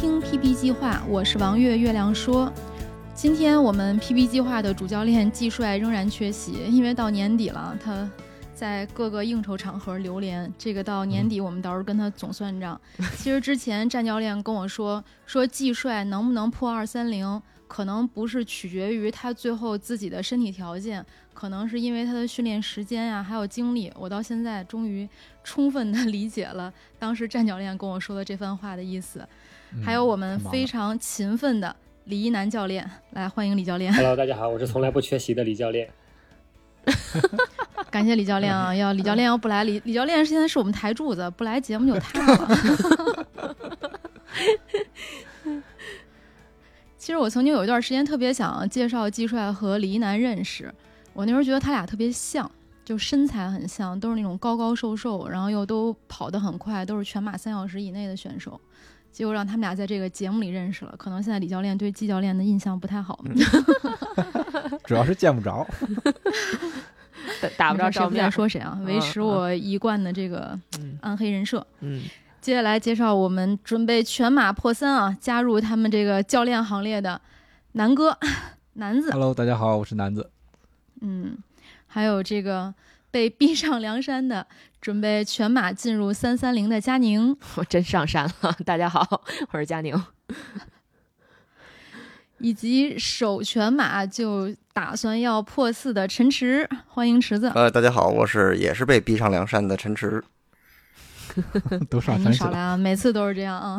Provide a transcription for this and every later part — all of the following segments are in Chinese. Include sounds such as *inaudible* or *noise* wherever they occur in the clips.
听 PP 计划，我是王月月亮说。今天我们 PP 计划的主教练季帅仍然缺席，因为到年底了，他在各个应酬场合流连。这个到年底我们到时候跟他总算账。其实之前战教练跟我说，说季帅能不能破二三零，可能不是取决于他最后自己的身体条件，可能是因为他的训练时间呀、还有精力。我到现在终于充分的 *laughs* 理解了当时战教练跟我说的这番话的意思。还有我们非常勤奋的李一楠教练，来欢迎李教练。Hello，大家好，我是从来不缺席的李教练。*laughs* 感谢李教练啊！要李教练要不来，李李教练现在是我们台柱子，不来节目就塌了。*laughs* 其实我曾经有一段时间特别想介绍季帅和李一楠认识，我那时候觉得他俩特别像，就身材很像，都是那种高高瘦瘦，然后又都跑得很快，都是全马三小时以内的选手。结果让他们俩在这个节目里认识了，可能现在李教练对季教练的印象不太好。*laughs* 主要是见不着。*laughs* 打不着谁不想。说谁啊，维嗯持我一贯的这个嗯暗黑人设。嗯，接下来介绍我们准备全马破三啊，加入他们这个教练行列的南哥、*laughs* 南子，Hello，大家好，我是南子。嗯，还有这个被逼上梁山的，准备全马进入三三零的佳宁，*laughs* 我真上山了。*laughs* 大家好，我是佳宁。*laughs* 以及首全马就打算要破四的陈池，欢迎池子。呃，大家好，我是也是被逼上梁山的陈池。都上山去了。少来啊！每次都是这样啊，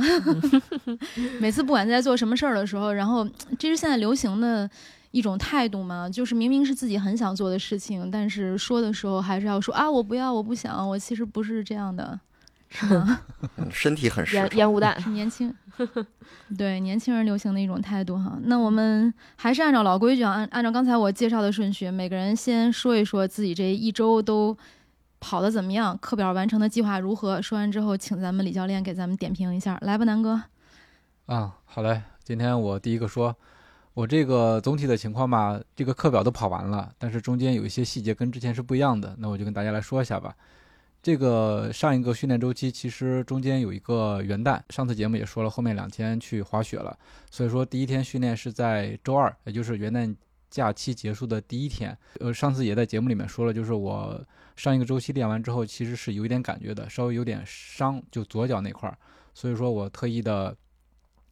每次不管在做什么事儿的时候，然后这是现在流行的一种态度嘛，就是明明是自己很想做的事情，但是说的时候还是要说啊，我不要，我不想，我其实不是这样的，是吗？*laughs* 嗯，身体很实烟。烟雾弹，是年轻，*laughs* 对年轻人流行的一种态度哈。那我们还是按照老规矩啊，按按照刚才我介绍的顺序，每个人先说一说自己这一周都跑的怎么样，课表完成的计划如何。说完之后，请咱们李教练给咱们点评一下，来吧，南哥。啊，好嘞，今天我第一个说，我这个总体的情况吧，这个课表都跑完了，但是中间有一些细节跟之前是不一样的，那我就跟大家来说一下吧。这个上一个训练周期其实中间有一个元旦，上次节目也说了，后面两天去滑雪了，所以说第一天训练是在周二，也就是元旦假期结束的第一天。呃，上次也在节目里面说了，就是我上一个周期练完之后，其实是有一点感觉的，稍微有点伤，就左脚那块儿，所以说我特意的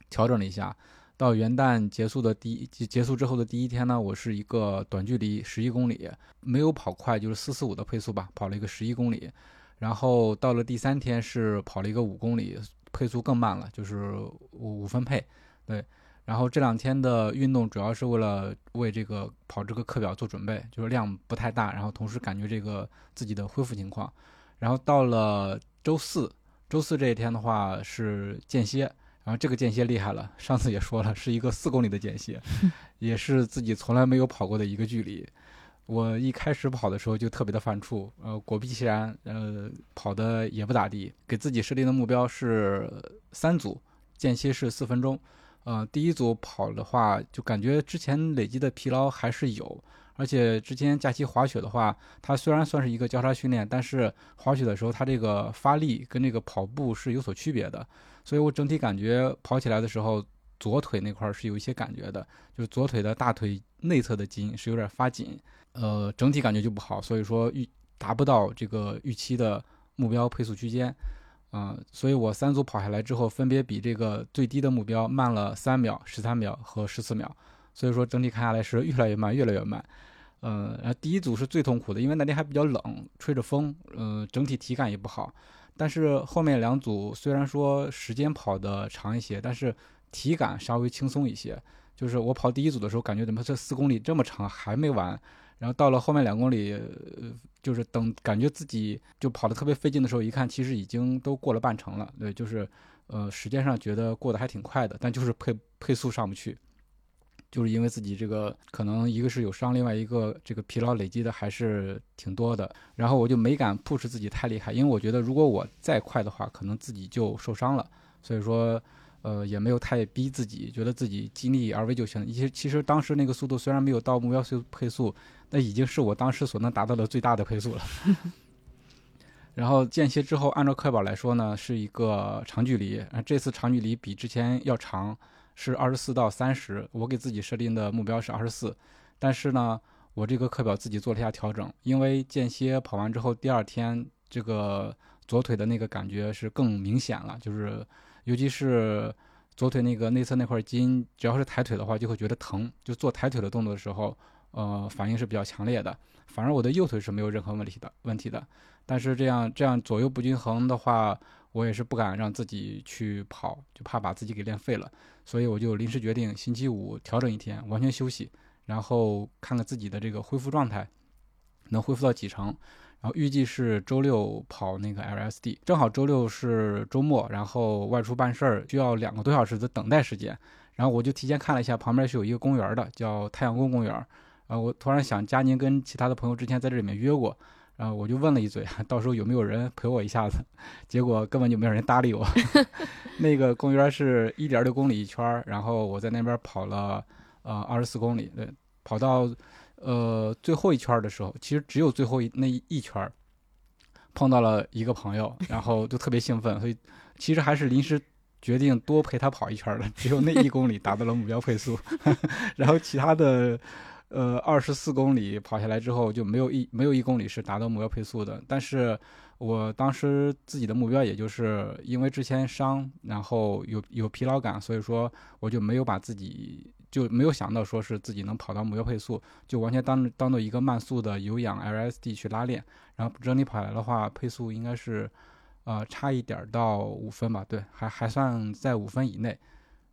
调整了一下。到元旦结束的第一结束之后的第一天呢，我是一个短距离十一公里，没有跑快，就是四四五的配速吧，跑了一个十一公里。然后到了第三天是跑了一个五公里，配速更慢了，就是五五分配。对，然后这两天的运动主要是为了为这个跑这个课表做准备，就是量不太大，然后同时感觉这个自己的恢复情况。然后到了周四，周四这一天的话是间歇，然后这个间歇厉害了，上次也说了，是一个四公里的间歇，*laughs* 也是自己从来没有跑过的一个距离。我一开始跑的时候就特别的犯怵，呃，果不其然，呃，跑的也不咋地。给自己设定的目标是三组，间歇是四分钟。呃，第一组跑的话，就感觉之前累积的疲劳还是有，而且之前假期滑雪的话，它虽然算是一个交叉训练，但是滑雪的时候它这个发力跟这个跑步是有所区别的，所以我整体感觉跑起来的时候，左腿那块是有一些感觉的，就是左腿的大腿内侧的筋是有点发紧，呃，整体感觉就不好，所以说预达不到这个预期的目标配速区间。啊、所以我三组跑下来之后，分别比这个最低的目标慢了三秒、十三秒和十四秒，所以说整体看下来是越来越慢，越来越慢。呃，然后第一组是最痛苦的，因为那天还比较冷，吹着风，呃，整体体感也不好。但是后面两组虽然说时间跑得长一些，但是体感稍微轻松一些。就是我跑第一组的时候，感觉怎么这四公里这么长还没完，然后到了后面两公里，呃，就是等感觉自己就跑得特别费劲的时候，一看其实已经都过了半程了。对，就是呃时间上觉得过得还挺快的，但就是配配速上不去，就是因为自己这个可能一个是有伤，另外一个这个疲劳累积的还是挺多的。然后我就没敢 push 自己太厉害，因为我觉得如果我再快的话，可能自己就受伤了。所以说。呃，也没有太逼自己，觉得自己尽力而为就行。其实，其实当时那个速度虽然没有到目标速配速，那已经是我当时所能达到的最大的配速了。*laughs* 然后间歇之后，按照课表来说呢，是一个长距离。啊，这次长距离比之前要长，是二十四到三十。我给自己设定的目标是二十四，但是呢，我这个课表自己做了一下调整，因为间歇跑完之后，第二天这个左腿的那个感觉是更明显了，就是。尤其是左腿那个内侧那块筋，只要是抬腿的话，就会觉得疼。就做抬腿的动作的时候，呃，反应是比较强烈的。反而我的右腿是没有任何问题的问题的。但是这样这样左右不均衡的话，我也是不敢让自己去跑，就怕把自己给练废了。所以我就临时决定星期五调整一天，完全休息，然后看看自己的这个恢复状态能恢复到几成。然后预计是周六跑那个 LSD，正好周六是周末，然后外出办事儿需要两个多小时的等待时间，然后我就提前看了一下，旁边是有一个公园的，叫太阳宫公园。然后我突然想，佳宁跟其他的朋友之前在这里面约过，然后我就问了一嘴，*laughs* 到时候有没有人陪我一下子？*laughs* 结果根本就没有人搭理我。*laughs* 那个公园是一点六公里一圈，然后我在那边跑了呃二十四公里，对，跑到。呃，最后一圈的时候，其实只有最后一那一圈碰到了一个朋友，然后就特别兴奋，所以其实还是临时决定多陪他跑一圈的。只有那一公里达到了目标配速，然后其他的呃二十四公里跑下来之后就没有一没有一公里是达到目标配速的。但是我当时自己的目标也就是因为之前伤，然后有有疲劳感，所以说我就没有把自己。就没有想到说是自己能跑到目标配速，就完全当当做一个慢速的有氧 LSD 去拉练，然后整体跑下来的话，配速应该是，呃，差一点到五分吧，对，还还算在五分以内，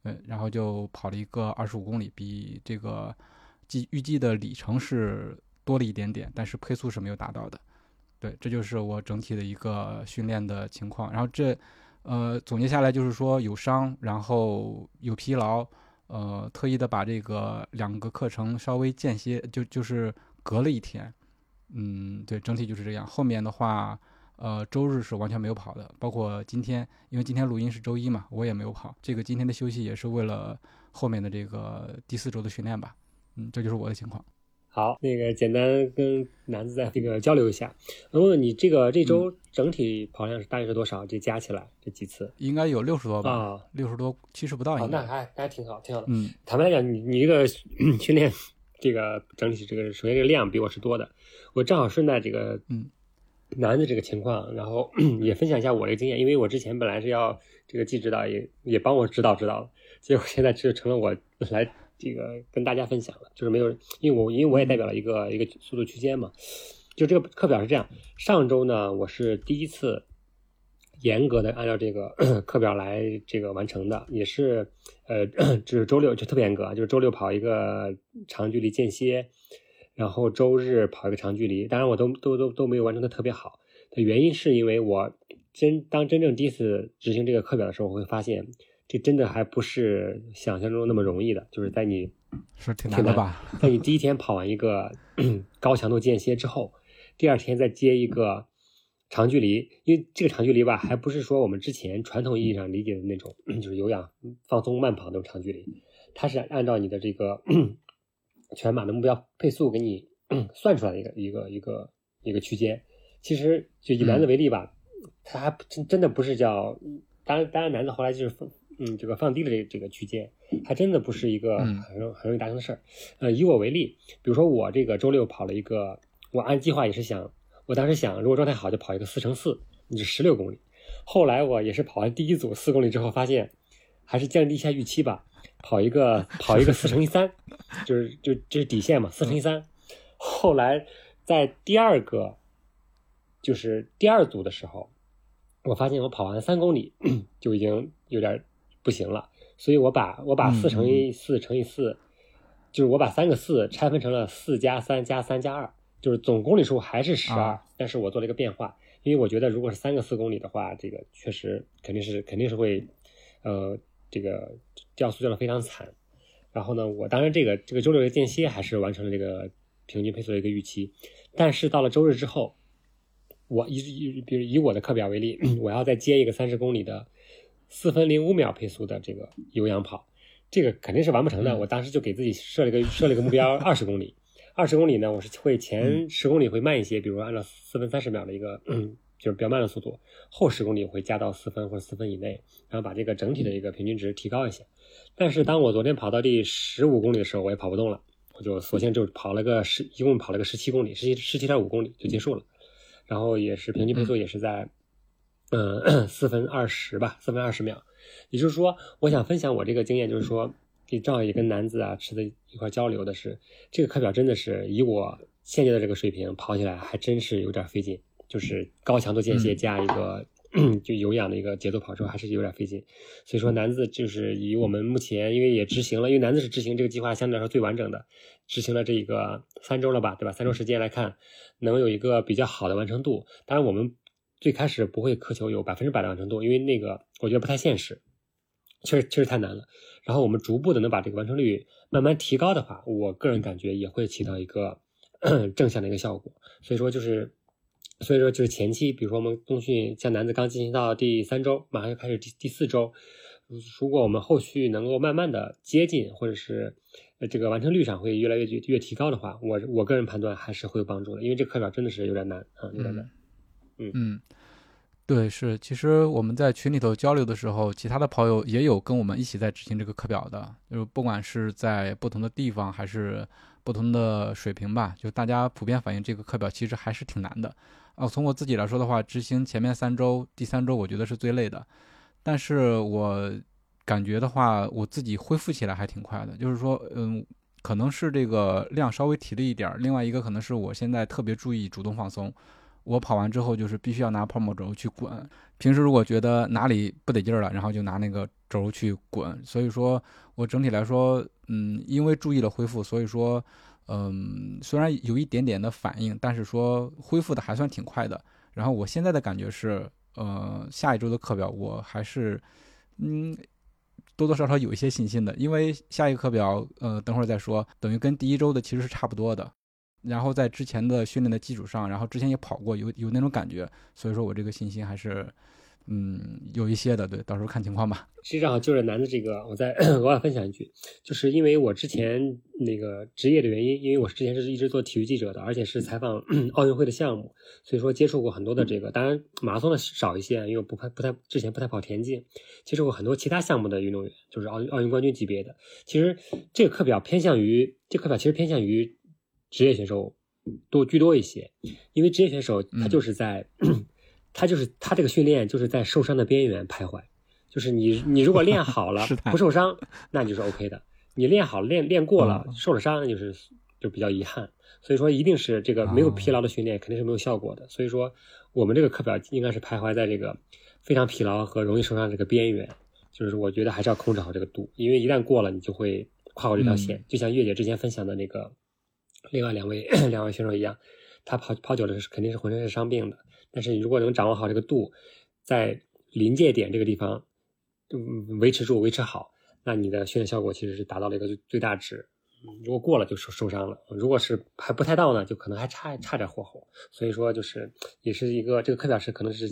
嗯，然后就跑了一个二十五公里，比这个计预计的里程是多了一点点，但是配速是没有达到的，对，这就是我整体的一个训练的情况，然后这，呃，总结下来就是说有伤，然后有疲劳。呃，特意的把这个两个课程稍微间歇，就就是隔了一天，嗯，对，整体就是这样。后面的话，呃，周日是完全没有跑的，包括今天，因为今天录音是周一嘛，我也没有跑。这个今天的休息也是为了后面的这个第四周的训练吧，嗯，这就是我的情况。好，那个简单跟南子在这个交流一下。问问你这个这周整体跑量是大约是多少？这加起来这几次应该有六十多吧？六十多，七十不到。哦，那还还挺好，挺好的。嗯，坦白来讲，你你这个 *clears throat* 训练这个整体这个首先这个量比我是多的。我正好顺带这个嗯男子这个情况，然后 *clears throat* 也分享一下我这个经验，因为我之前本来是要这个季指导也也帮我指导指导，结果现在就成了我来。这个跟大家分享了，就是没有，因为我因为我也代表了一个一个速度区间嘛，就这个课表是这样，上周呢我是第一次严格的按照这个 *clears throat* 课表来这个完成的，也是呃，就是周六就特别严格，就是周六跑一个长距离间歇，然后周日跑一个长距离，当然我都都都都没有完成的特别好，的原因是因为我真当真正第一次执行这个课表的时候，我会发现。这真的还不是想象中那么容易的，就是在你是挺难的吧？在你第一天跑完一个 *clears throat* 高强度间歇之后，第二天再接一个长距离，因为这个长距离吧，还不是说我们之前传统意义上理解的那种，*clears throat* 就是有氧放松慢跑那种长距离，它是按照你的这个 *clears throat* 全马的目标配速给你算出来的一个一个一个一个区间。其实就以男子为例吧，它还真真的不是叫，当然当然男子后来就是。嗯，这个放低的这这个区间，还真的不是一个很容很容易达成的事儿。呃，以我为例，比如说我这个周六跑了一个，我按计划也是想，我当时想，如果状态好就跑一个四乘四，就十六公里。后来我也是跑完第一组四公里之后，发现还是降低一下预期吧，跑一个跑一个四乘以三，就是就这是底线嘛，四乘以三。后来在第二个就是第二组的时候，我发现我跑完三公里 *clears throat* 就已经有点。不行了，所以我把我把四乘以四乘以四，就是我把三个四拆分成了四加三加三加二，就是总公里数还是十二、啊。但是我做了一个变化，因为我觉得如果是三个四公里的话，这个确实肯定是肯定是会，呃，这个掉速掉的非常惨。然后呢，我当然这个这个周六的间歇还是完成了这个平均配速的一个预期，但是到了周日之后，我以以比如以我的课表为例，*clears throat* 我要再接一个三十公里的四分零五秒配速的这个有氧跑，这个肯定是完不成的。嗯我当时就给自己设了一个设了一个目标，二十公里。二十公里呢，我是会前十公里会慢一些，比如说按照四分三十秒的一个，*clears throat* 就是比较慢的速度，后十公里会加到四分或者四分以内，然后把这个整体的一个平均值提高一些。但是当我昨天跑到第十五公里的时候，我也跑不动了，我就索性就跑了个十，一共跑了个十七公里，十七十七点五公里就结束了。然后也是平均配速也是在，嗯，*clears throat* 四分二十吧，四分二十秒。也就是说，我想分享我这个经验，就是说，给正好也跟男子啊吃的一块交流的是，这个课表真的是以我现在的这个水平跑起来还真是有点费劲，就是高强度间歇加一个、*clears throat* 就有氧的一个节奏跑之后，还是有点费劲。所以说，男子就是以我们目前因为也执行了，因为男子是执行这个计划相对来说最完整的，执行了这个三周了吧，对吧？三周时间来看，能有一个比较好的完成度。当然，我们最开始不会苛求有百分之百的完成度，因为那个我觉得不太现实，确实确实太难了。然后我们逐步的能把这个完成率慢慢提高的话，我个人感觉也会起到一个 *clears throat* 正向的一个效果。所以说就是，所以说就是前期，比如说我们冬训，像男子刚进行到第三周，马上就开始第第四周，如果我们后续能够慢慢的接近，或者是呃这个完成率上会越来越越提高的话，我我个人判断还是会有帮助的，因为这课表真的是有点难啊，有点难。嗯，嗯对，是。其实我们在群里头交流的时候，其他的跑友也有跟我们一起在执行这个课表的，就是不管是在不同的地方还是不同的水平吧，就大家普遍反映这个课表其实还是挺难的。啊，从我自己来说的话，执行前面三周，第三周我觉得是最累的，但是我感觉的话，我自己恢复起来还挺快的，就是说，嗯。可能是这个量稍微提了一点儿，另外一个可能是我现在特别注意主动放松，我跑完之后就是必须要拿泡沫轴去滚。平时如果觉得哪里不得劲儿了，然后就拿那个轴去滚。所以说我整体来说，嗯，因为注意了恢复，所以说，嗯，虽然有一点点的反应，但是说恢复的还算挺快的。然后我现在的感觉是，呃，下一周的课表我还是，嗯。多多少少有一些信心的，因为下一个课表，呃，等会儿再说，等于跟第一周的其实是差不多的。然后在之前的训练的基础上，然后之前也跑过，有有那种感觉，所以说我这个信心还是，嗯，有一些的。对，到时候看情况吧。实际上就是男的这个，我再 *clears throat* 额外分享一句，就是因为我之前那个职业的原因，因为我之前是一直做体育记者的，而且是采访 *clears throat* 奥运会的项目，所以说接触过很多的这个，当然马拉松的少一些，因为我不太不太之前不太跑田径，接触过很多其他项目的运动员，就是奥运奥运冠军级别的。其实这个课表偏向于，这课表其实偏向于职业选手多居多一些，因为职业选手他就是在，*clears throat* 他就是他这个训练就是在受伤的边缘徘徊。就是你，你如果练好了 *laughs* 不受伤，那你就是 OK 的。你练好了，练练过了，受了伤，那就是就比较遗憾。所以说，一定是这个没有疲劳的训练肯定是没有效果的。所以说，我们这个课表应该是徘徊在这个非常疲劳和容易受伤这个边缘。就是我觉得还是要控制好这个度，因为一旦过了，你就会跨过这条线。就像月姐之前分享的那个另外两位 *clears throat* 两位选手一样，他跑跑久了是肯定是浑身是伤病的。但是你如果能掌握好这个度，在临界点这个地方。嗯，维持住，维持好，那你的训练效果其实是达到了一个最最大值。如果过了就受受伤了，如果是还不太到呢，就可能还差差点火候。所以说，就是也是一个这个课表是可能是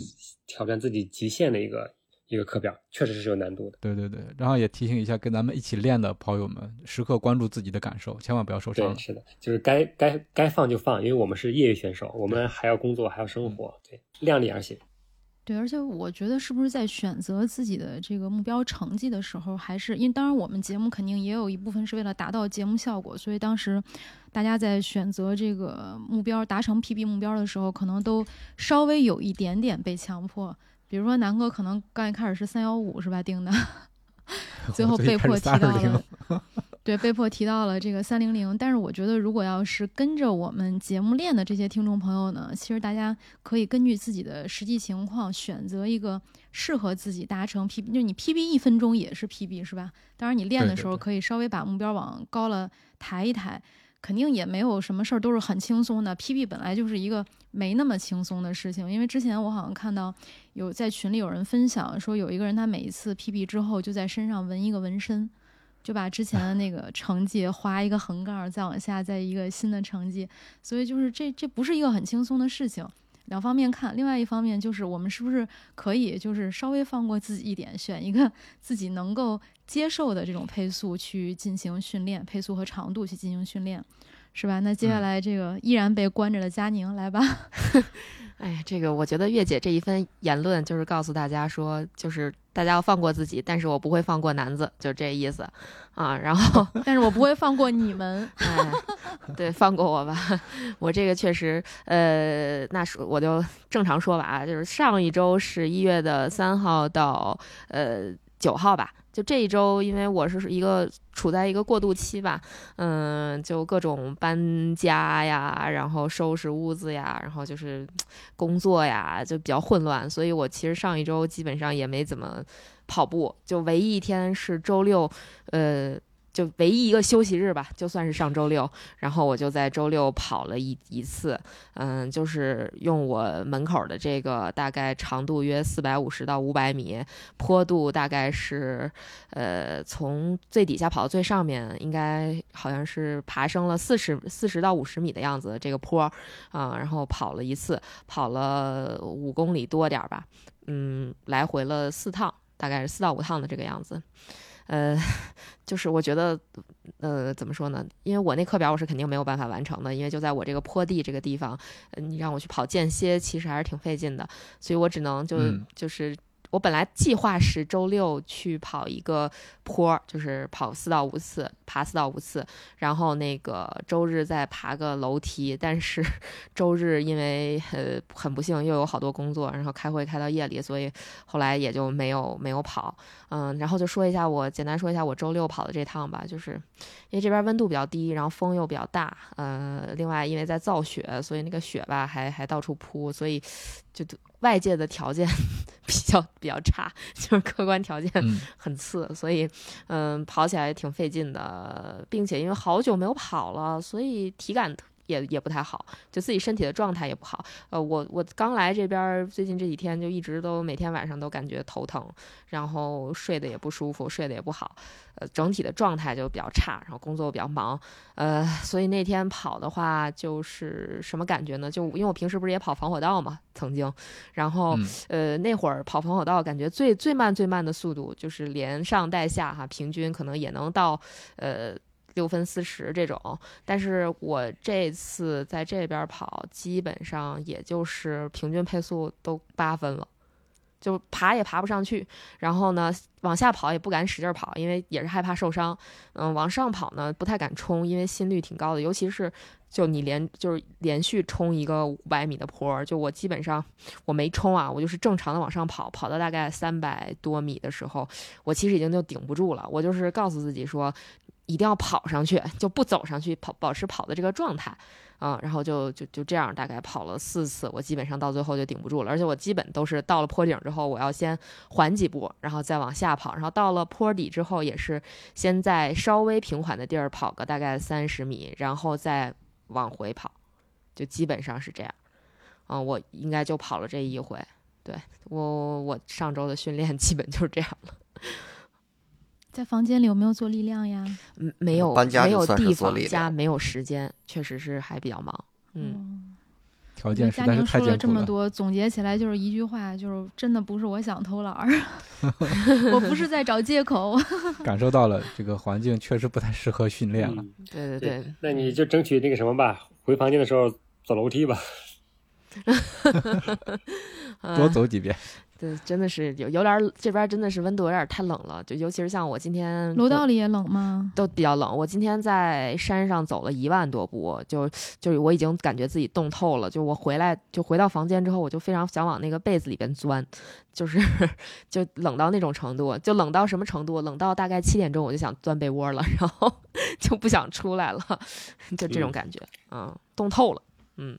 挑战自己极限的一个一个课表，确实是有难度的。对对对，然后也提醒一下跟咱们一起练的跑友们，时刻关注自己的感受，千万不要受伤。对，是的，就是该该该放就放，因为我们是业余选手，我们还要工作，还要生活，对，量力而行。对，而且我觉得是不是在选择自己的这个目标成绩的时候，还是因为当然我们节目肯定也有一部分是为了达到节目效果，所以当时大家在选择这个目标达成 PB 目标的时候，可能都稍微有一点点被强迫。比如说南哥可能刚一开始是三幺五是吧定的，*laughs* 最后被迫提到了对，被迫提到了这个三零零，但是我觉得，如果要是跟着我们节目练的这些听众朋友呢，其实大家可以根据自己的实际情况选择一个适合自己达成 PB，就你 PB 一分钟也是 PB 是吧？当然你练的时候可以稍微把目标往高了抬一抬，肯定也没有什么事儿都是很轻松的。PB 本来就是一个没那么轻松的事情，因为之前我好像看到有在群里有人分享说，有一个人他每一次 PB 之后就在身上纹一个纹身。就把之前的那个成绩划一个横杠，再往下再一个新的成绩，所以就是这这不是一个很轻松的事情。两方面看，另外一方面就是我们是不是可以就是稍微放过自己一点，选一个自己能够接受的这种配速去进行训练，配速和长度去进行训练，是吧？那接下嗯来这个依然被关着的佳宁来吧。*laughs* 哎呀，这个我觉得月姐这一番言论就是告诉大家说，就是大家要放过自己，但是我不会放过男子，就这意思啊。然后，*laughs* 但是我不会放过你们。哎，对，放过我吧，*laughs* 我这个确实，呃，那说我就正常说吧啊，就是上一周是一月的三号到呃九号吧。就这一周，因为我是一个处在一个过渡期吧，嗯，就各种搬家呀，然后收拾屋子呀，然后就是工作呀，就比较混乱，所以我其实上一周基本上也没怎么跑步，就唯一一天是周六，呃。就唯一一个休息日吧，就算是上周六，然后我就在周六跑了一一次，嗯，就是用我门口的这个大概长度约四百五十到五百米，坡度大概是，呃，从最底下跑到最上面，应该好像是爬升了四十四十到五十米的样子这个坡，啊、然后跑了一次，跑了五公里多点儿吧，嗯，来回了四趟，大概是四到五趟的这个样子。呃，*laughs* 就是我觉得，呃，怎么说呢？因为我那课表我是肯定没有办法完成的，因为就在我这个坡地这个地方，呃你让我去跑间歇，其实还是挺费劲的，所以我只能就、嗯就是。我本来计划是周六去跑一个坡，就是跑四到五次，爬四到五次，然后那个周日再爬个楼梯。但是周日因为呃很不幸又有好多工作，然后开会开到夜里，所以后来也就没有没有跑。嗯，然后就说一下我简单说一下我周六跑的这趟吧，就是因为这边温度比较低，然后风又比较大，呃，另外因为在造雪，所以那个雪吧还还到处铺，所以就外界的条件 *laughs* 比较比较差，*laughs* 就是客观条件嗯很次，所以嗯跑起来也挺费劲的，并且因为好久没有跑了，所以体感也也不太好，就自己身体的状态也不好。呃，我我刚来这边儿，最近这几天就一直都每天晚上都感觉头疼，然后睡得也不舒服，睡得也不好，呃，整体的状态就比较差，然后工作比较忙，呃，所以那天跑的话就是什么感觉呢？就因为我平时不是也跑防火道嘛，曾经，然后、嗯呃那会儿跑防火道，感觉最最慢最慢的速度就是连上带下哈，平均可能也能到呃。六分四十这种，但是我这次在这边跑，基本上也就是平均配速都八分了，就爬也爬不上去。然后呢，往下跑也不敢使劲跑，因为也是害怕受伤。嗯，往上跑呢不太敢冲，因为心率挺高的，尤其是就你连就是连续冲一个五百米的坡，就我基本上我没冲啊，我就是正常的往上跑，跑到大概三百多米的时候，我其实已经就顶不住了。我就是告诉自己说，一定要跑上去，就不走上去，跑保持跑的这个状态。嗯，然后就就就这样，大概跑了四次，我基本上到最后就顶不住了，而且我基本都是到了坡顶之后，我要先缓几步，然后再往下跑，然后到了坡底之后，也是先在稍微平缓的地儿跑个大概三十米，然后再往回跑，就基本上是这样。嗯，我应该就跑了这一回，对我我上周的训练基本就是这样了。在房间里有没有做力量呀？嗯，没有搬家没有地方做力量加没有时间，确实是还比较忙。嗯，嗯，条件实在是宁说了太艰苦了。这么多，总结起来就是一句话，就是真的不是我想偷懒儿，*laughs* 我不是在找借口。*laughs* 感受到了这个环境确实不太适合训练了。嗯对对对对，那你就争取那个什么吧，回房间的时候走楼梯吧。*laughs* 多走几遍。对，真的是有有点儿这边儿真的是温度有点儿太冷了，就尤其是像我今天楼道里也冷吗？都比较冷。我今天在山上走了一万多步，就就是我已经感觉自己冻透了。就我回来就回到房间之后，我就非常想往那个被子里边钻，就是 *laughs* 就冷到那种程度，就冷到什么程度？冷到大概七点钟我就想钻被窝了，*laughs* 然后就不想出来了，就这种嗯感觉，嗯，冻透了。嗯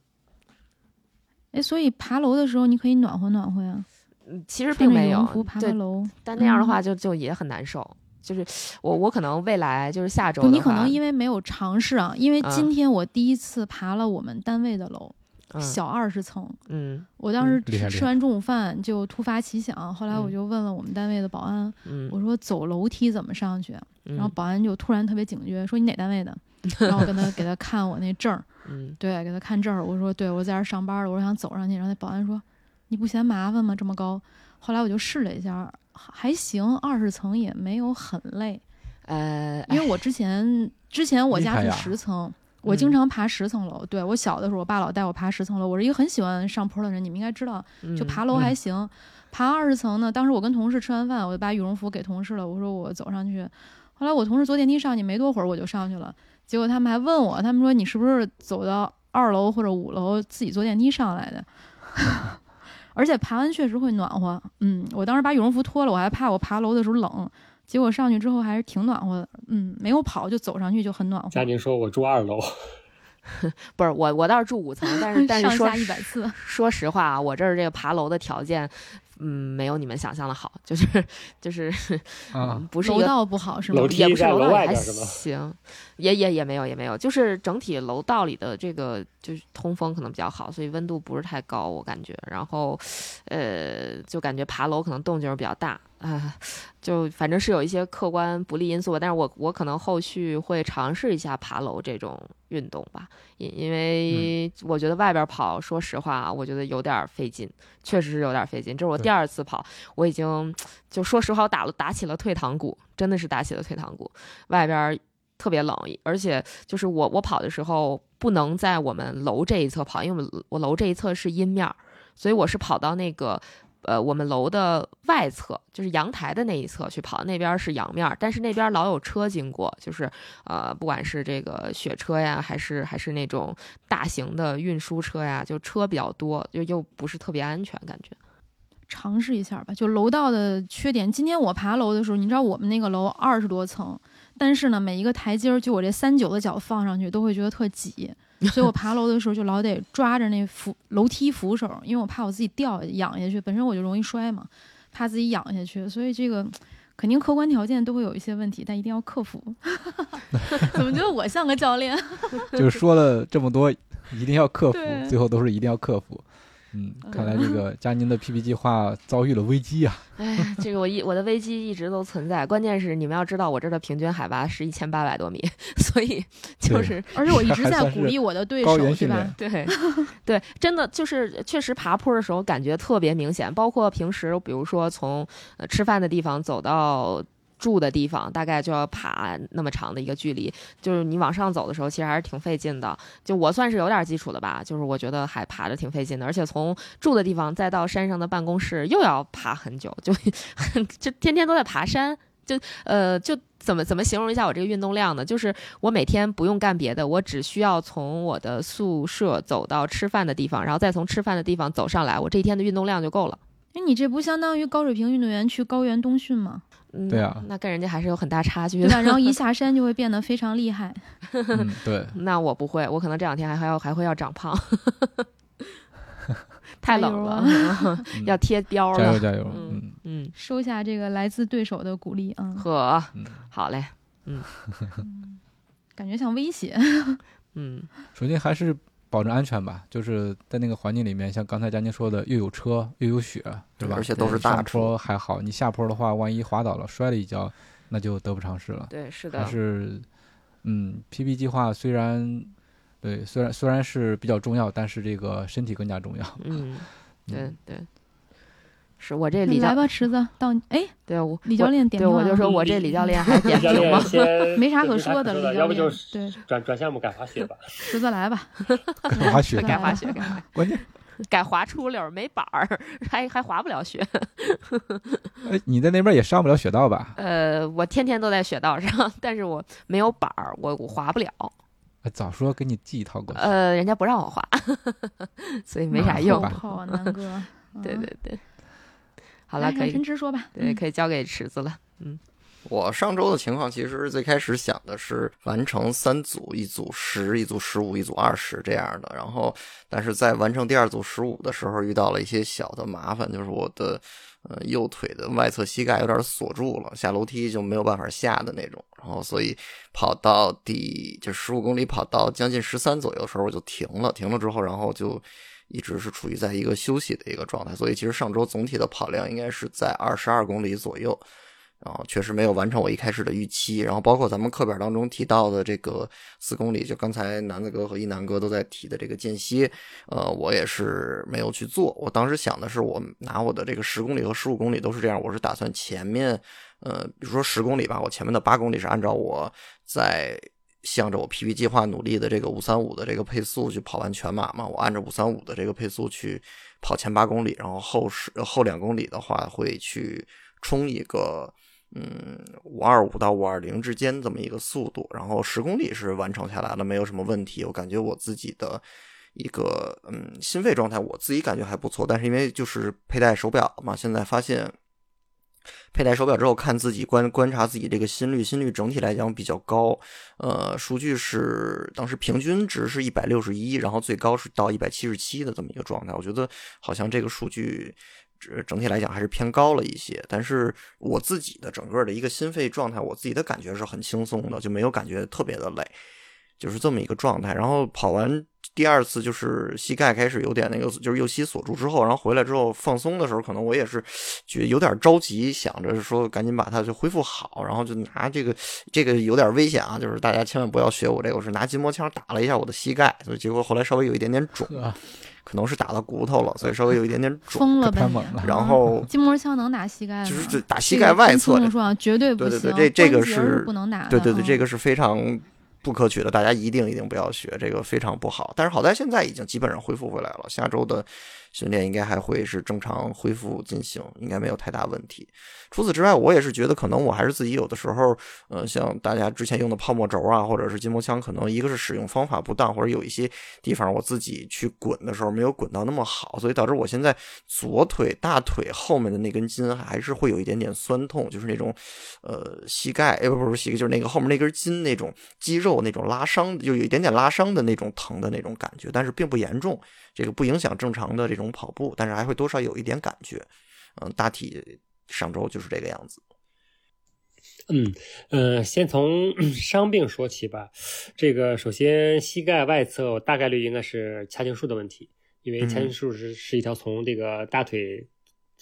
哎，所以爬楼的时候你可以暖和暖和呀，嗯，其实并没有对爬，楼。但那样的嗯话就就也很难受。就是我我可能未来就是下周你可能因为没有尝试啊，因为嗯今天我第一次爬了我们单位的楼，嗯小二十层。嗯我当时吃吃完中午饭就突发奇想，后来我嗯就问了我们单位的保安，嗯，我说走楼梯怎么上去？然后嗯保安就突然特别警觉，说你哪单位的？*laughs* 然后我跟他给他看我那证儿，*laughs* 嗯对，给他看证儿。我说对，我在这儿上班的，我想走上去。然后那保安说你不嫌麻烦吗？这么高？后来我就试了一下，还行，二十层也没有很累。呃，因为我之前之前我家住厉害呀十层，我经嗯常爬十层楼。对我小的时候，我爸老带我爬十层楼。我是一个很喜欢上坡的人，你们应该知道，就嗯爬楼还嗯行。爬二十层呢，当时我跟同事吃完饭，我就把羽绒服给同事了，我说我走上去。后来我同事坐电梯上去没多会儿，我就上去了。结果他们还问我，他们说你是不是走到二楼或者五楼自己坐电梯上来的？*laughs* 而且爬完确实会暖和。嗯，我当时把羽绒服脱了，我还怕我爬楼的时候冷。结果上去之后还是挺暖和的，嗯，没有跑就走上去就很暖和。佳宁说：“我住二楼，*laughs* 不是我我倒是住五层，但是 *laughs* 但是说上下一百次，说实话啊，我这儿这个爬楼的条件，嗯，没有你们想象的好，就是就是啊嗯，不是楼道不好是吗楼？梯也不是楼楼道也还行，也也也没有也没有，就是整体楼道里的这个就是通风可能比较好，所以温度不是太高，我感觉。然后，呃，就感觉爬楼可能动静儿比较大啊、就反正是有一些客观不利因素吧。但是我我可能后续会尝试一下爬楼这种运动吧，因因为我觉得外边跑，说实话啊，我觉得有点儿费劲，确实是有点儿费劲。这是我第二次跑，我已经就说实话，我打了打起了退堂鼓，真的是打起了退堂鼓。外边儿特别冷，而且就是我我跑的时候不能在我们楼这一侧跑，因为我们我楼这一侧是阴面儿，所以我是跑到那个。呃，我们楼的外侧就是阳台的那一侧去跑，那边是阳面，但是那边老有车经过，就是呃，不管是这个雪车呀，还是还是那种大型的运输车呀，就车比较多，就又不是特别安全，感觉。尝试一下吧。就楼道的缺点，今天我爬楼的时候，你知道我们那个楼二十多层，但是呢，每一个台阶儿就我这三九的脚放上去都会觉得特挤，*laughs* 所以我爬楼的时候就老得抓着那扶楼梯扶手，因为我怕我自己掉仰下去，本身我就容易摔嘛，怕自己仰下去，所以这个。肯定客观条件都会有一些问题，但一定要克服。*laughs* *laughs* 怎么觉得我像个教练？就是说了这么多，一定要克服，最后都是一定要克服。嗯，看来这个佳宁的 PP 计划遭遇了危机啊！*laughs* 哎，这个我一我的危机一直都存在，关键是你们要知道，我这儿的平均海拔是一千八百多米，所以就是 *laughs* 而且我一直在鼓励我的对手，对吧？对对，真的就是确实爬坡的时候感觉特别明显，包括平时比如说从呃吃饭的地方走到。住的地方大概就要爬那么长的一个距离，就是你往上走的时候，其实还是挺费劲的。就我算是有点基础的吧，就是我觉得还爬着挺费劲的，而且从住的地方再到山上的办公室又要爬很久，*laughs* 就就天天都在爬山，就呃就怎么怎么形容一下我这个运动量呢？就是我每天不用干别的，我只需要从我的宿舍走到吃饭的地方，然后再从吃饭的地方走上来，我这一天的运动量就够了。哎，你这不相当于高水平运动员去高原冬训吗？嗯，对啊那跟人家还是有很大差距对吧？的。然后一 *laughs* 下山就会变得非常厉害。嗯，对，*laughs* 那我不会，我可能这两天还还要还会要长胖，*laughs* 太冷了，嗯要贴膘了。加油加油！嗯嗯嗯，收下这个来自对手的鼓励啊，呵，嗯，好嘞，嗯感觉像威胁。嗯首先还是保证安全吧，就是在那个环境里面，像刚才佳宁说的，又有车又有雪，对吧？而且都是大车坡还好，你下坡的话，万一滑倒了摔了一跤，那就得不偿失了。对，是还的，是，嗯，PP 计划虽然，对，虽然虽然是比较重要，但是这个身体更加重要。嗯，对 *laughs* 嗯对，是我这李教，来吧，池子，到你哎，对我李教练点对，评我就说我这李教练还点评吗 *laughs* 没啥可说的，的，李教练要不就对转转项目改滑雪吧。池子来吧，*laughs* 滑雪改滑雪，改滑雪。关键改滑出溜儿，没板儿，还还滑不了雪。*laughs* 哎，你在那边也上不了雪道吧？呃，我天天都在雪道上，但是我没有板儿，我我滑不了。哎早说给你寄一套过去。呃，人家不让我滑，所以没啥用。好啊，南哥。对嗯对对，好了，可以让陈，芝说吧。对，嗯可以交给池子了。嗯我上周的情况其实最开始想的是完成三组，一组十，一组十五，一组二十这样的。然后，但是在完成第二组十五的时候，遇到了一些小的麻烦，就是我的呃右腿的外侧膝盖有点锁住了，下楼梯就没有办法下的那种。然后，所以跑到第就十五公里跑到将近十三左右的时候，我就停了。停了之后，然后就。一直是处于在一个休息的一个状态，所以其实上周总体的跑量应该是在二十二公里左右。然后确实没有完成我一开始的预期，然后包括咱们课表当中提到的这个四公里，就刚才南子哥和一南哥都在提的这个间歇，呃，我也是没有去做。我当时想的是，我拿我的这个十公里和十五公里都是这样，我是打算前面，呃，比如说十公里吧，我前面的八公里是按照我在向着我 PP 计划努力的这个五三五的这个配速去跑完全马嘛，我按照五三五的这个配速去跑前八公里，然后后十后两公里的话会去冲一个。嗯，五二五到五二零之间这么一个速度，然后十公里是完成下来了，没有什么问题。我感觉我自己的一个嗯心肺状态，我自己感觉还不错。但是因为就是佩戴手表嘛，现在发现佩戴手表之后看自己观观察自己这个心率，心率整体来讲比较高。呃，数据是当时平均值是一百六十一，然后最高是到一百七十七的这么一个状态。我觉得好像这个数据。整整体来讲还是偏高了一些，但是我自己的整个的一个心肺状态，我自己的感觉是很轻松的，就没有感觉特别的累，就是这么一个状态。然后跑完第二次，就是膝盖开始有点那个，就是右膝锁住之后，然后回来之后放松的时候，可能我也是觉得有点着急，想着说赶紧把它就恢复好，然后就拿这个这个有点危险啊，就是大家千万不要学我这个，我是拿筋膜枪打了一下我的膝盖，所以结果后来稍微有一点点肿。呵，可能是打到骨头了，所以稍微有一点点肿。疯了太猛了然后筋膜枪能打膝盖吗？就是这打膝盖外侧清楚说啊，绝对不对对行。对，这这个是不能打的。对对对，这嗯个是非常不可取的，大家一定一定不要学，这个非常不好。但是好在现在已经基本上恢复回来了，下周的训练应该还会是正常恢复进行，应该没有太大问题。除此之外，我也是觉得可能我还是自己有的时候，呃，像大家之前用的泡沫轴啊，或者是筋膜枪，可能一个是使用方法不当，或者有一些地方我自己去滚的时候没有滚到那么好，所以导致我现在左腿大腿后面的那根筋还是会有一点点酸痛，就是那种呃膝盖，哎不不是膝盖，就是那个后面那根筋那种肌肉那种拉伤，就有一点点拉伤的那种疼的那种感觉，但是并不严重，这个不影响正常的这种跑步，但是还会多少有一点感觉，嗯、大体上周就是这个样子。嗯呃，先从伤病说起吧。这个首先膝盖外侧大概率应该是髂胫束的问题，因为髂胫束是是一条从这个大腿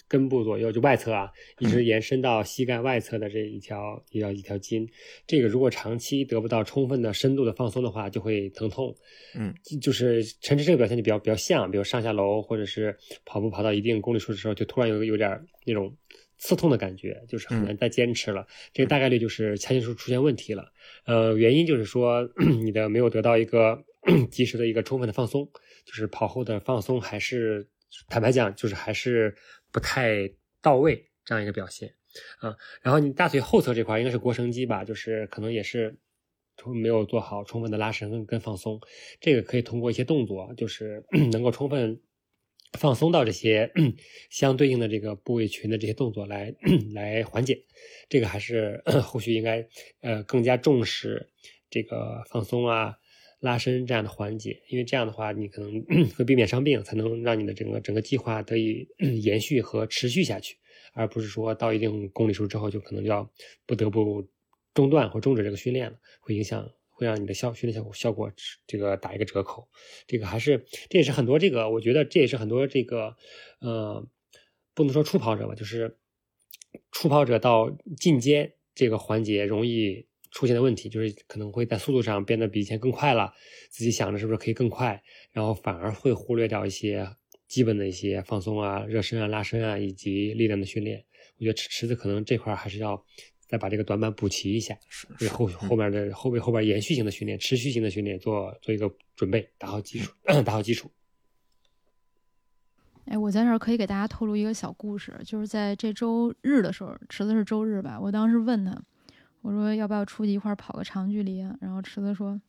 根部左右就外侧啊，一直延伸到膝盖外侧的这一条一条一条筋。这个如果长期得不到充分的深度的放松的话，就会疼痛。嗯，就是陈晨这个表现就比较比较像，比如上下楼或者是跑步跑到一定公里数的时候，就突然有有点那种刺痛的感觉，就是很难再坚持了。这个大概率就是髂胫束出现问题了。呃，原因就是说 *clears throat* 你的没有得到一个 *clears throat* 及时的一个充分的放松，就是跑后的放松还是坦白讲就是还是不太到位这样一个表现啊。然后你大腿后侧这块应该是腘绳肌吧，就是可能也是。没有做好充分的拉伸跟跟放松，这个可以通过一些动作，就是 *clears throat* 能够充分放松到这些 *clears throat* 相对应的这个部位群的这些动作来 *clears throat* 来缓解。这个还是后续应该呃更加重视这个放松啊、拉伸这样的环节，因为这样的话你可能 *clears throat* 会避免伤病，才能让你的整个整个计划得以 *clears throat* 延续和持续下去，而不是说到一定公里数之后就可能就要不得不中断或终止这个训练了，会影响。会让你的效训练效果效果这个打一个折扣，这个还是这也是很多这个我觉得这也是很多这个呃不能说初跑者吧，就是初跑者到进阶这个环节容易出现的问题，就是可能会在速度上变得比以前更快了，自己想着是不是可以更快，然后反而会忽略掉一些基本的一些放松啊、热身啊、拉伸啊以及力量的训练。我觉得池池子可能这块还是要再把这个短板补齐一下，是为后后面的后背后边延续性的训练、持续性的训练做做一个准备，打好基础，*clears throat* 打好基础。哎，我在这儿可以给大家透露一个小故事，就是在这周日的时候，池子是周日吧？我当时问他，我说要不要出去一块儿跑个长距离啊？然后池子说，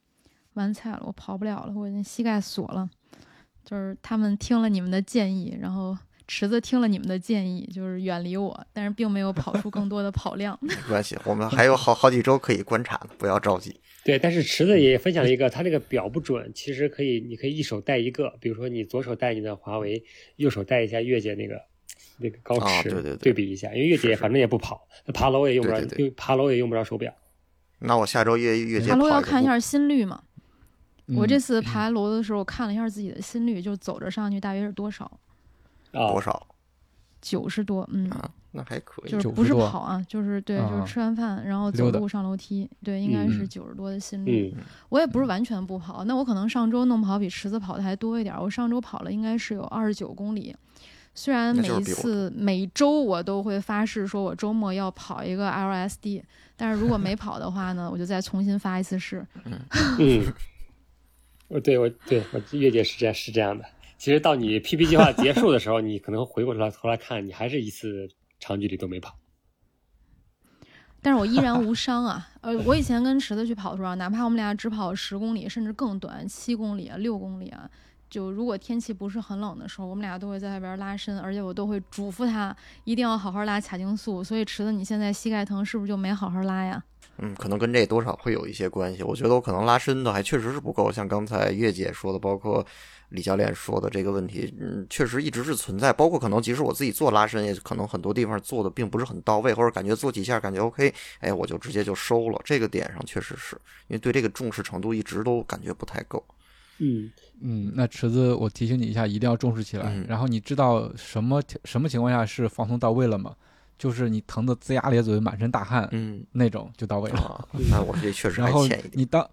完菜了，我跑不了了，我已经膝盖锁了。就是他们听了你们的建议，然后池子听了你们的建议，就是远离我，但是并没有跑出更多的跑量。没关系，我们还有好好几周可以观察呢，不要着急。对，但是池子也分享了一个，他那个表不准，其实可以，你可以一手带一个，比如说你左手带你的华为，右手带一下月姐那个那个高驰，啊对对对对比一下，因为月姐是是反正也不跑，那爬楼也用不着，对对对爬楼也用不着手表。那我下周约月姐爬楼要看一下心率嘛。我嗯这次爬楼的时候看了一下自己的心率，就走着上去大约是多少？啊多，少九十多，嗯，啊？那还可以。就是不是跑啊，就是对，就啊是吃完饭然后走路上楼梯，对，应该是嗯九十多的心率。嗯，我也不是完全不跑，那我可能上周弄跑比池子跑的还多一点儿。我上周跑了应该是有二十九公里，虽然每一次每周我都会发誓说我周末要跑一个 LSD，但是如果没 *laughs* 跑的话呢，我就再重新发一次誓。嗯，*laughs* 我对我对我月姐是这样是这样的。其实到你 PP 计划结束的时候，你可能回过头来头来看，你还是一次长距离都没跑。但是我依然无伤啊。呃，我以前跟池子去跑的时候啊，哪怕我们俩只跑十公里，甚至更短，七公里啊、六公里啊，就如果天气不是很冷的时候，我们俩都会在外边拉伸，而且我都会嘱咐他一定要好好拉卡丁素。所以池子，你现在膝盖疼是不是就没好好拉呀？嗯，可能跟这多少会有一些关系。我觉得我可能拉伸的还确实是不够，像刚才月姐说的，包括李教练说的这个问题，嗯，确实一直是存在。包括可能即使我自己做拉伸，也可能很多地方做的并不是很到位，或者感觉做几下感觉 OK，哎，我就直接就收了。这个点上确实是因为对这个重视程度一直都感觉不太够。嗯，嗯，那池子，我提醒你一下，一定要重视起来。嗯然后你知道什么什么情况下是放松到位了吗？就是你疼得龇牙咧嘴、满身大汗、嗯那种就到位了。啊，那我这确实还然后欠一点。你当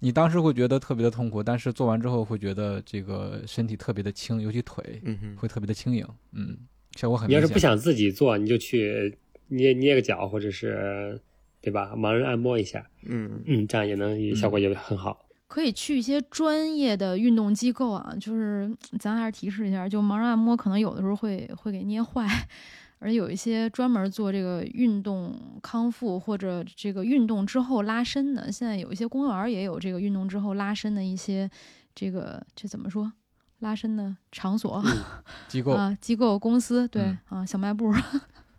你当时会觉得特别的痛苦，但是做完之后会觉得这个身体特别的轻，尤其腿嗯，会特别的轻盈，嗯，效果很你要。是不想自己做，你就去捏捏个脚，或者是对吧？盲人按摩一下，嗯嗯，这样也能效果也很好。可以去一些专业的运动机构啊，就是咱还是提示一下，就盲人按摩可能有的时候会会给捏坏，而有一些专门做这个运动康复或者这个运动之后拉伸的，现在有一些公园儿也有这个运动之后拉伸的一些这个这怎么说？拉伸的场所、机构、啊、机构、公司，对、嗯啊，小卖部儿。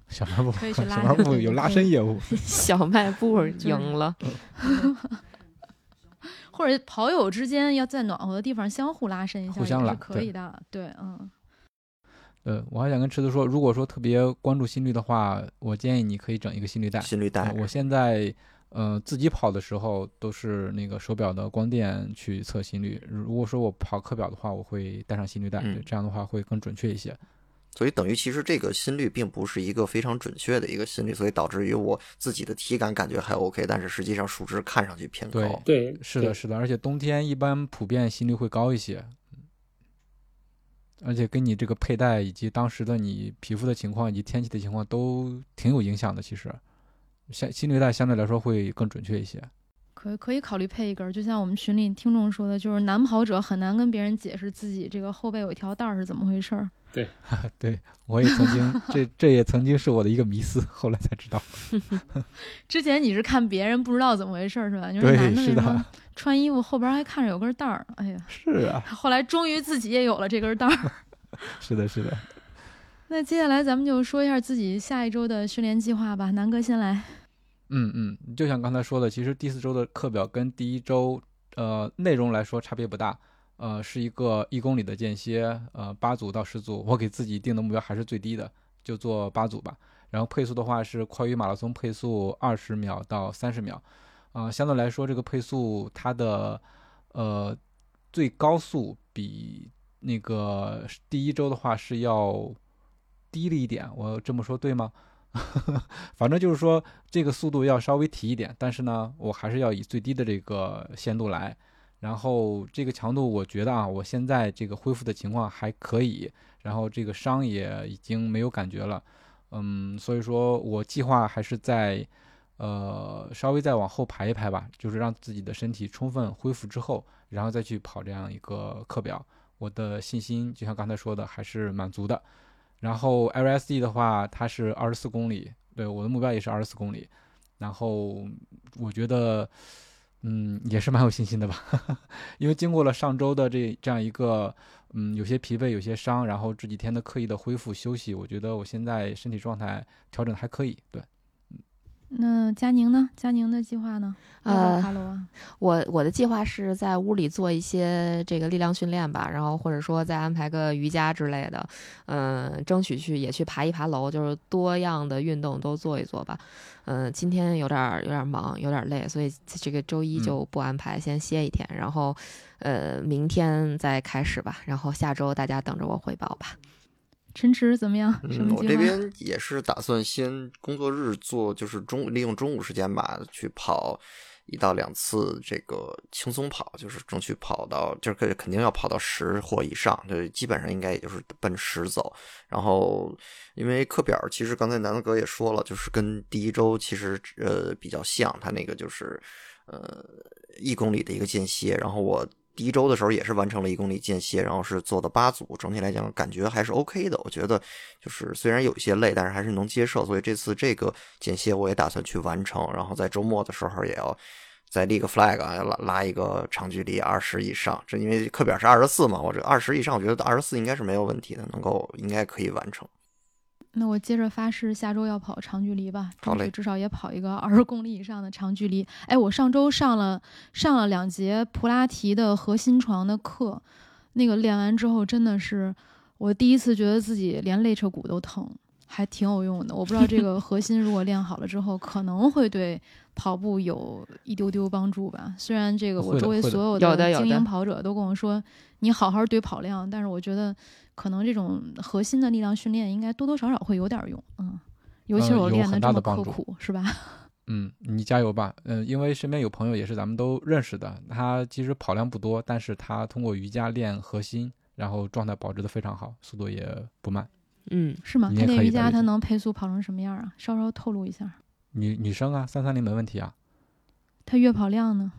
小卖部，可以去拉小卖部有拉伸业务，*laughs* 小卖部就是赢了，或者跑友之间要在暖和的地方相互拉伸一下，互相拉也是可以的。对，嗯。呃，我还想跟池子说，如果说特别关注心率的话，我建议你可以整一个心率带。心率带呃我现在呃自己跑的时候都是那个手表的光电去测心率。如果说我跑课表的话，我会带上心率带，这样的话会更准确一些。所以等于其实这个心率并不是一个非常准确的一个心率，所以导致于我自己的体感感觉还 OK，但是实际上数值看上去偏高。对对，是的，是的，而且冬天一般普遍心率会高一些，而且跟你这个佩戴以及当时的你皮肤的情况以及天气的情况都挺有影响的。其实，相心率带相对来说会更准确一些。可可以考虑配一根儿，就像我们群里听众说的，就是男跑者很难跟别人解释自己这个后背有一条带儿是怎么回事儿。对 *laughs* 对我也曾经，这这也曾经是我的一个迷思，后来才知道。*laughs* 之前你是看别人不知道怎么回事儿是吧？就是对男的是的为什么 *laughs* 穿衣服后边还看着有根带儿？哎呀，是啊，后来终于自己也有了这根带儿。是的，是的。那接下来咱们就说一下自己下一周的训练计划吧。南哥先来。嗯嗯，就像刚才说的，其实第四周的课表跟第一周呃内容来说差别不大，呃是一个一公里的间歇，呃八组到十组，我给自己定的目标还是最低的，就做八组吧。然后配速的话是快于马拉松配速二十秒到三十秒，啊、相对来说这个配速它的呃最高速比那个第一周的话是要低了一点，我这么说对吗？*laughs* 反正就是说，这个速度要稍微提一点，但是呢，我还是要以最低的这个限度来。然后这个强度，我觉得啊，我现在这个恢复的情况还可以，然后这个伤也已经没有感觉了，嗯，所以说我计划还是在，呃，稍微再往后排一排吧，就是让自己的身体充分恢复之后，然后再去跑这样一个课表。我的信心就像刚才说的还是满足的。然后 LSD 的话，它是二十四公里，对我的目标也是二十四公里。然后我觉得，嗯，也是蛮有信心的吧，*laughs* 因为经过了上周的这这样一个，嗯，有些疲惫，有些伤，然后这几天的刻意的恢复休息，我觉得我现在身体状态调整的还可以，对。那佳宁呢？佳宁的计划呢？呃哈喽啊，我我的计划是在屋里做一些这个力量训练吧，然后或者说再安排个瑜伽之类的，嗯，争取去也去爬一爬楼，就是多样的运动都做一做吧。嗯，今天有点儿有点儿忙，有点儿累，所以这个周一就不安排，先歇一天，然后呃明天再开始吧，然后下周大家等着我汇报吧。陈池怎么样？*laughs* 什嗯？我这边也是打算先工作日做，就是中利用中午时间吧，去跑一到两次这个轻松跑，就是争取跑到，就是肯肯定要跑到十或以上，就基本上应该也就是奔十走。然后因为课表其实刚才南子哥也说了，就是跟第一周其实呃比较像，他那个就是呃一公里的一个间歇，然后我。第一周的时候也是完成了一公里间歇，然后是做的八组，整体来讲感觉还是 OK 的。我觉得就是虽然有一些累，但是还是能接受。所以这次这个间歇我也打算去完成，然后在周末的时候也要再立个 flag 啊，拉拉一个长距离二十以上。这因为课表是二十四嘛，我这二十以上，我觉得二十四应该是没有问题的，能够应该可以完成。那我接着发誓，下周要跑长距离吧，好嘞争取至少也跑一个二十公里以上的长距离。哎，我上周上了上了两节普拉提的核心床的课，那个练完之后真的是我第一次觉得自己连肋扯骨都疼，还挺有用的。我不知道这个核心如果练好了之后，可能会对跑步有一丢丢帮助吧。虽然这个我周围所有有的精英跑者都跟我说，你好好堆跑量，但是我觉得可能这种核心的力量训练应该多多少少会有点用，嗯，尤其是呃有很我练这么大的帮助刻苦，是吧？*laughs* 嗯，你加油吧。嗯，因为身边有朋友也是咱们都认识的，他其实跑量不多，但是他通过瑜伽练核心，然后状态保持的非常好，速度也不慢。嗯，是吗？他练瑜伽，他能配速跑成什么样啊？稍稍透露一下。女女生啊，三三零没问题啊，他月跑量呢？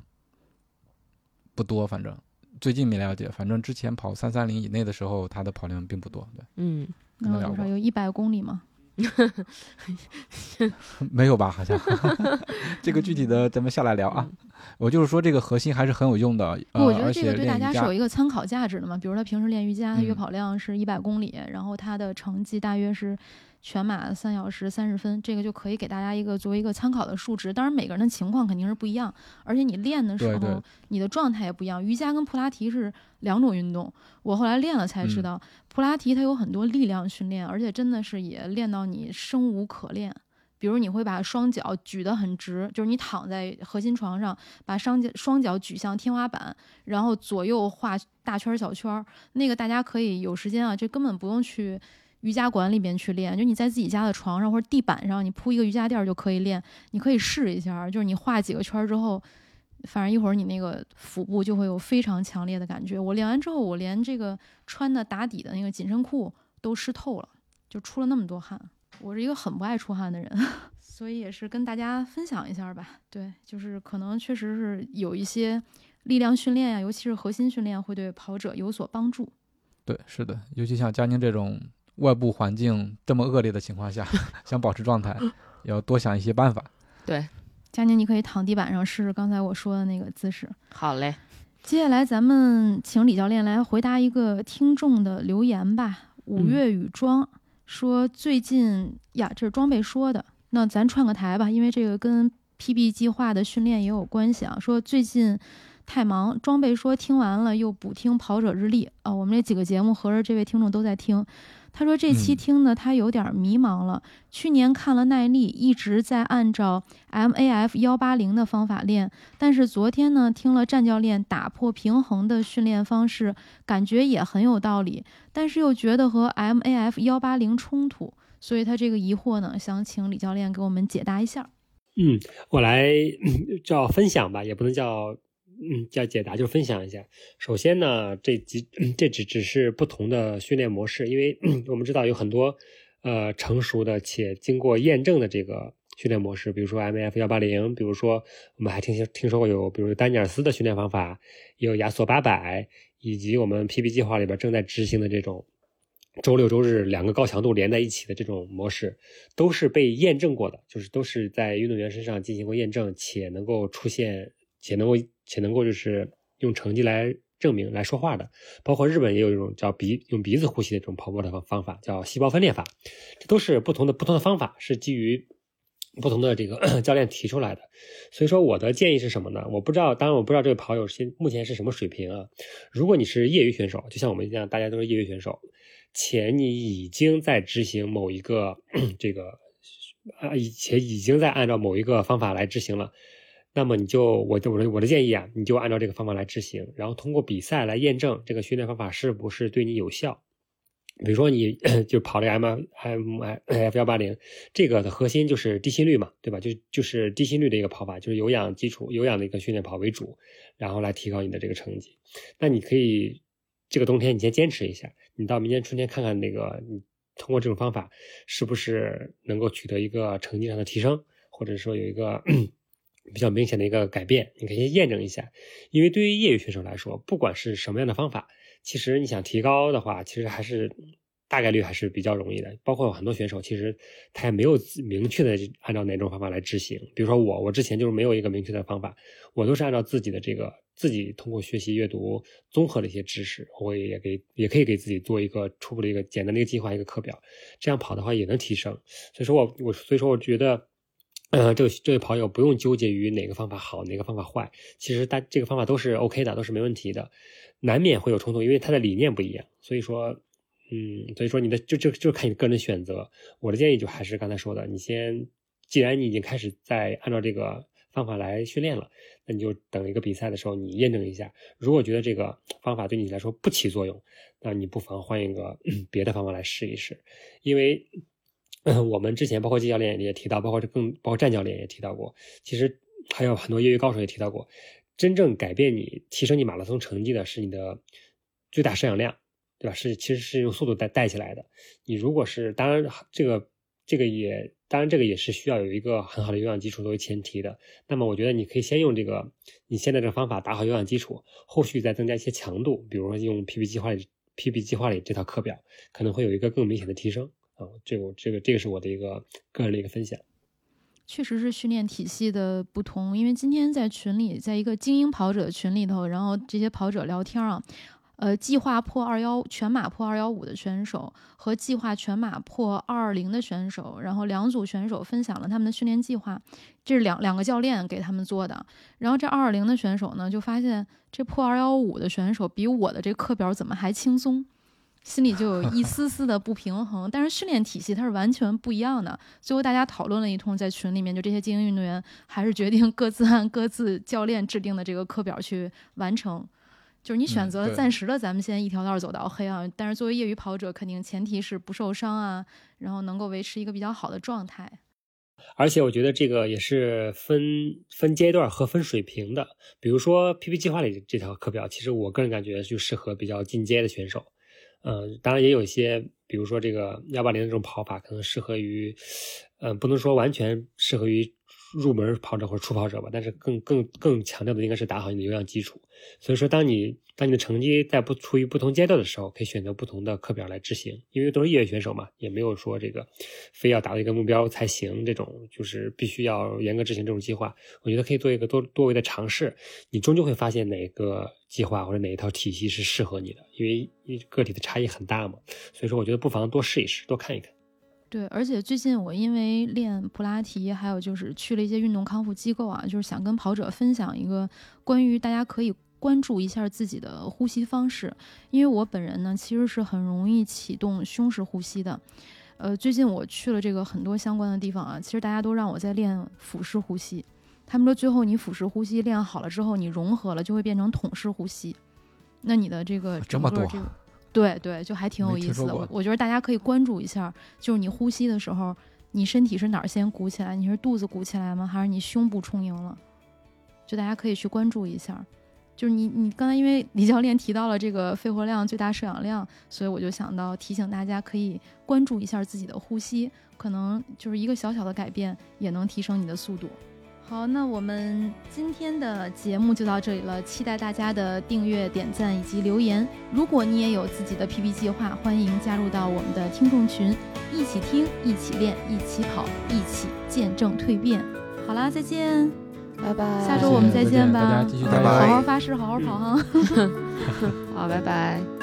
不多，反正最近没了解，反正之前跑三三零以内的时候，他的跑量并不多。对，嗯，能有多少？有一百公里吗？*laughs* 没有吧？好像 *laughs* 这个具体的咱们下来聊啊。我就是说这个核心还是很有用的，呃，我觉得这个对大家是有一个参考价值的嘛。比如他平时练瑜伽，他月嗯跑量是一百公里，然后他的成绩大约是全马三小时三十分，这个就可以给大家一个作为一个参考的数值。当然每个人的情况肯定是不一样，而且你练的时候对对你的状态也不一样。瑜伽跟普拉提是两种运动，我后来练了才知嗯道，普拉提它有很多力量训练，而且真的是也练到你生无可恋。比如你会把双脚举得很直，就是你躺在核心床上，把双脚双脚举向天花板，然后左右画大圈儿小圈儿。那个大家可以有时间啊，这根本不用去瑜伽馆里边去练，就你在自己家的床上或者地板上，你铺一个瑜伽垫就可以练。你可以试一下，就是你画几个圈之后，反正一会儿你那个腹部就会有非常强烈的感觉。我练完之后，我连这个穿的打底的那个紧身裤都湿透了，就出了那么多汗。我是一个很不爱出汗的人，*laughs* 所以也是跟大家分享一下吧。对，就是可能确实是有一些力量训练呀、尤其是核心训练会对跑者有所帮助。对，是的，尤其像佳宁这种外部环境这么恶劣的情况下，*laughs* 想保持状态，要多想一些办法。对佳宁，你可以躺地板上试试刚才我说的那个姿势。好嘞，接下来咱们请李教练来回答一个听众的留言吧。五月雨庄说最近呀，这是装备说的，那咱串个台吧，因为这个跟 PB 计划的训练也有关系啊。说最近太忙，装备说听完了又补听跑者日历啊、我们这几个节目合着这位听众都在听。他说这期嗯听的他有点迷茫了，去年看了耐力，一直在按照 MAF 幺八零的方法练，但是昨天呢，听了战教练打破平衡的训练方式，感觉也很有道理，但是又觉得和 MAF 幺八零冲突，所以他这个疑惑呢，想请李教练给我们解答一下。嗯，我来嗯叫分享吧，也不能叫嗯要解答，就分享一下。首先呢，这几 *clears throat* 这只只是不同的训练模式，因为 *clears throat* 我们知道有很多呃成熟的且经过验证的这个训练模式，比如说 MF 幺八零，比如说我们还听听说过有，比如丹尼尔斯的训练方法，也有亚索八百，以及我们 PP 计划里边正在执行的这种周六周日两个高强度连在一起的这种模式，都是被验证过的，就是都是在运动员身上进行过验证，且能够出现，且能够且能够就是用成绩来证明来说话的。包括日本也有一种叫鼻用鼻子呼吸的这种跑步的方方法，叫细胞分裂法，这都是不同的不同的方法，是基于。不同的这个 *coughs* 教练提出来的，所以说我的建议是什么呢？我不知道，当然我不知道这位跑友现目前是什么水平啊。如果你是业余选手，就像我们一样，大家都是业余选手，且你已经在执行某一个 *coughs* 这个啊，且已经在按照某一个方法来执行了，那么你就我就我的我的建议啊，你就按照这个方法来执行，然后通过比赛来验证这个训练方法是不是对你有效。比如说你 *clears throat* 就跑这 M M F 幺八零，这个的核心就是低心率嘛，对吧？就就是低心率的一个跑法，就是有氧基础、有氧的一个训练跑为主，然后来提高你的这个成绩。那你可以这个冬天你先坚持一下，你到明年春天看看那个你通过这种方法是不是能够取得一个成绩上的提升，或者说有一个比较明显的一个改变，你可以验证一下。因为对于业余选手来说，不管是什么样的方法。其实你想提高的话，其实还是大概率还是比较容易的。包括很多选手，其实他也没有明确的按照哪种方法来执行。比如说我，我之前就是没有一个明确的方法，我都是按照自己的这个自己通过学习、阅读、综合的一些知识，我也给也可以给自己做一个初步的一个简单的一个计划、一个课表，这样跑的话也能提升。所以说我我所以说我觉得，呃，这个这位跑友不用纠结于哪个方法好，哪个方法坏，其实大这个方法都是 OK 的，都是没问题的。难免会有冲突，因为他的理念不一样，所以说，嗯，所以说你的就就就看你个人选择。我的建议就还是刚才说的，你先，既然你已经开始在按照这个方法来训练了，那你就等一个比赛的时候，你验证一下。如果觉得这个方法对你来说不起作用，那你不妨换一个 *clears throat* 别的方法来试一试。因为 *clears throat* 我们之前包括季教练也提到，包括这更包括战教练也提到过，其实还有很多业余高手也提到过。真正改变你、提升你马拉松成绩的是你的最大摄氧量，对吧？是其实是用速度带带起来的。你如果是，当然这个这个也，当然这个也是需要有一个很好的有氧基础作为前提的。那么我觉得你可以先用这个你现在这个方法打好有氧基础，后续再增加一些强度，比如说用 PP 计划里 PP 计划里这套课表，可能会有一个更明显的提升啊。这个这个这个是我的一个个人的一个分享。确实是训练体系的不同，因为今天在群里，在一个精英跑者群里头，然后这些跑者聊天啊，呃，计划破二幺全马破二幺五的选手和计划全马破二二零的选手，然后两组选手分享了他们的训练计划，这是两两个教练给他们做的，然后这二二零的选手呢，就发现这破二幺五的选手比我的这课表怎么还轻松。心里就有一丝丝的不平衡，但是训练体系它是完全不一样的。最后大家讨论了一通，在群里面，就这些精英运动员还是决定各自按各自教练制定的这个课表去完成。就是你选择了暂时的，咱们先一条道走到黑啊。但是作为业余跑者，肯定前提是不受伤啊，然后能够维持一个比较好的状态。而且我觉得这个也是分分阶段和分水平的。比如说 PP 计划里这条课表，其实我个人感觉就适合比较进阶的选手。嗯，当然也有一些，比如说这个幺八零这种跑法，可能适合于，嗯，不能说完全适合于。入门跑者或者初跑者吧，但是更更更强调的应该是打好你的有氧基础。所以说，当你当你的成绩在不处于不同阶段的时候，可以选择不同的课表来执行。因为都是业余选手嘛，也没有说这个非要达到一个目标才行，这种就是必须要严格执行这种计划。我觉得可以做一个多多维的尝试，你终究会发现哪个计划或者哪一套体系是适合你的，因为个体的差异很大嘛。所以说，我觉得不妨多试一试，多看一看。对，而且最近我因为练普拉提，还有就是去了一些运动康复机构啊，就是想跟跑者分享一个关于大家可以关注一下自己的呼吸方式。因为我本人呢，其实是很容易启动胸式呼吸的。呃，最近我去了这个很多相关的地方啊，其实大家都让我在练腹式呼吸。他们说最后你腹式呼吸练好了之后，你融合了就会变成桶式呼吸。那你的这个这么多。对对，就还挺有意思的。我我觉得大家可以关注一下，就是你呼吸的时候，你身体是哪儿先鼓起来？你是肚子鼓起来吗？还是你胸部充盈了？就大家可以去关注一下。就是你你刚才因为李教练提到了这个肺活量、最大摄氧量，所以我就想到提醒大家可以关注一下自己的呼吸，可能就是一个小小的改变也能提升你的速度。好，那我们今天的节目就到这里了，期待大家的订阅、点赞以及留言。如果你也有自己的 PP 计划，欢迎加入到我们的听众群，一起听，一起练，一起跑，一起见证蜕变。好啦，再见，拜拜。下周我们再见吧。大家继续好好发誓，好好跑哈。*laughs* 好，拜拜。*laughs*